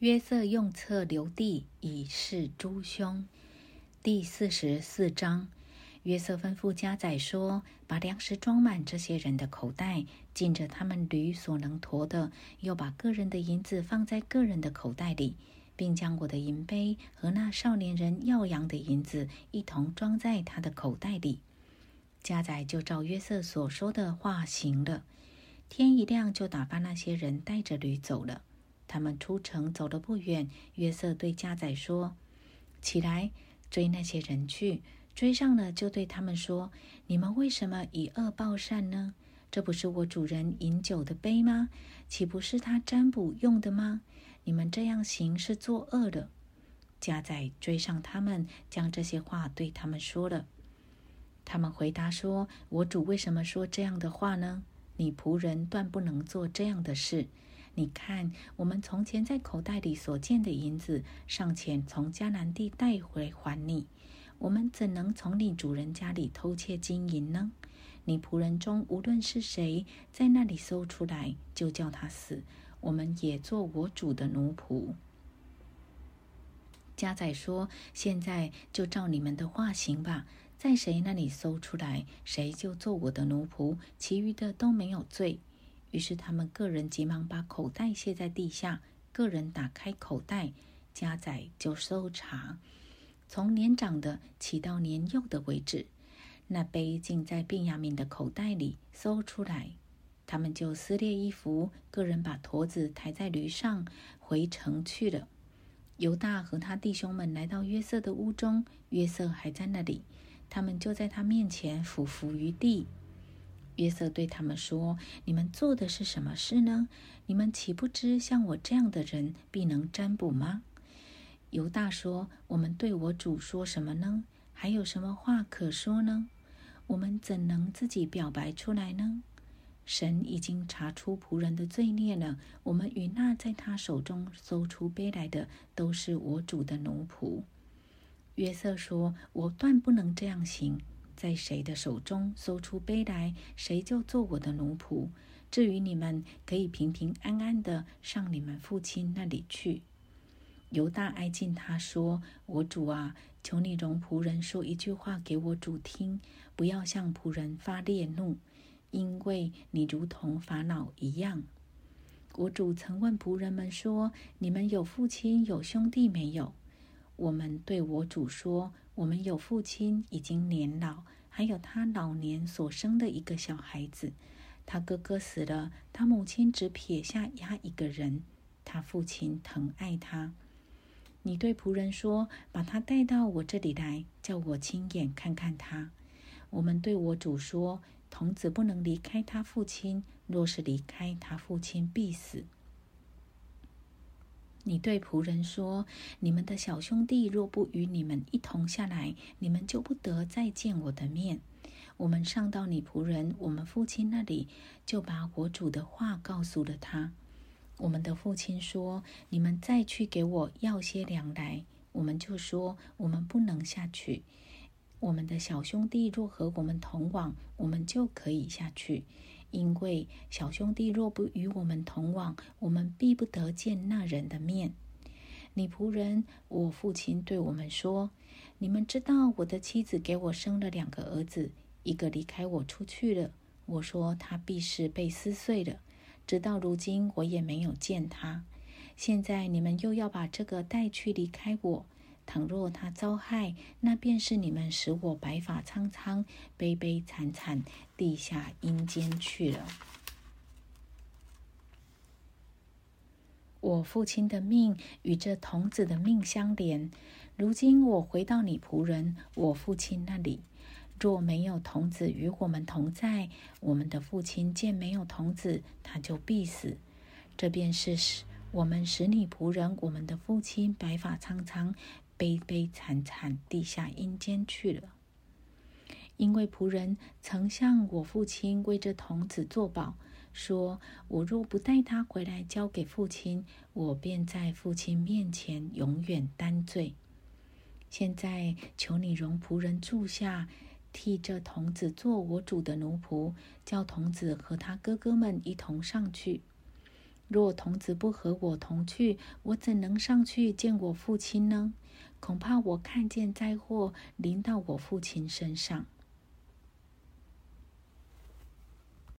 约瑟用策留地以示诸兄。第四十四章，约瑟吩咐家宰说：“把粮食装满这些人的口袋，尽着他们驴所能驮的；又把个人的银子放在个人的口袋里，并将我的银杯和那少年人耀阳的银子一同装在他的口袋里。”家宰就照约瑟所说的话行了。天一亮，就打发那些人带着驴走了。他们出城走了不远，约瑟对家宰说：“起来，追那些人去。追上了，就对他们说：你们为什么以恶报善呢？这不是我主人饮酒的杯吗？岂不是他占卜用的吗？你们这样行是作恶的。”家宰追上他们，将这些话对他们说了。他们回答说：“我主为什么说这样的话呢？你仆人断不能做这样的事。”你看，我们从前在口袋里所见的银子，尚且从迦南地带回还你。我们怎能从你主人家里偷窃金银呢？你仆人中无论是谁，在那里搜出来，就叫他死。我们也做我主的奴仆。家宰说：“现在就照你们的话行吧，在谁那里搜出来，谁就做我的奴仆，其余的都没有罪。”于是他们个人急忙把口袋卸在地下，个人打开口袋，加载就搜查，从年长的起到年幼的为止。那杯竟在便雅敏的口袋里搜出来，他们就撕裂衣服，个人把驼子抬在驴上回城去了。犹大和他弟兄们来到约瑟的屋中，约瑟还在那里，他们就在他面前俯伏于地。约瑟对他们说：“你们做的是什么事呢？你们岂不知像我这样的人必能占卜吗？”犹大说：“我们对我主说什么呢？还有什么话可说呢？我们怎能自己表白出来呢？神已经查出仆人的罪孽了。我们与那在他手中搜出杯来的，都是我主的奴仆。”约瑟说：“我断不能这样行。”在谁的手中搜出杯来，谁就做我的奴仆。至于你们，可以平平安安的上你们父亲那里去。犹大挨近他说：“我主啊，求你容仆人说一句话给我主听，不要向仆人发烈怒，因为你如同法老一样。我主曾问仆人们说：你们有父亲有兄弟没有？我们对我主说。”我们有父亲已经年老，还有他老年所生的一个小孩子。他哥哥死了，他母亲只撇下他一个人。他父亲疼爱他。你对仆人说：“把他带到我这里来，叫我亲眼看看他。”我们对我主说：“童子不能离开他父亲，若是离开他父亲，必死。”你对仆人说：“你们的小兄弟若不与你们一同下来，你们就不得再见我的面。”我们上到你仆人我们父亲那里，就把我主的话告诉了他。我们的父亲说：“你们再去给我要些粮来。”我们就说：“我们不能下去。我们的小兄弟若和我们同往，我们就可以下去。”因为小兄弟若不与我们同往，我们必不得见那人的面。你仆人，我父亲对我们说：“你们知道我的妻子给我生了两个儿子，一个离开我出去了。我说他必是被撕碎了。直到如今，我也没有见他。现在你们又要把这个带去离开我。”倘若他遭害，那便是你们使我白发苍苍、悲悲惨惨地下阴间去了。我父亲的命与这童子的命相连。如今我回到你仆人我父亲那里，若没有童子与我们同在，我们的父亲见没有童子，他就必死。这便是使我们使你仆人我们的父亲白发苍苍。悲悲惨惨地下阴间去了，因为仆人曾向我父亲为这童子作保，说我若不带他回来交给父亲，我便在父亲面前永远担罪。现在求你容仆人住下，替这童子做我主的奴仆，叫童子和他哥哥们一同上去。若童子不和我同去，我怎能上去见我父亲呢？恐怕我看见灾祸临到我父亲身上。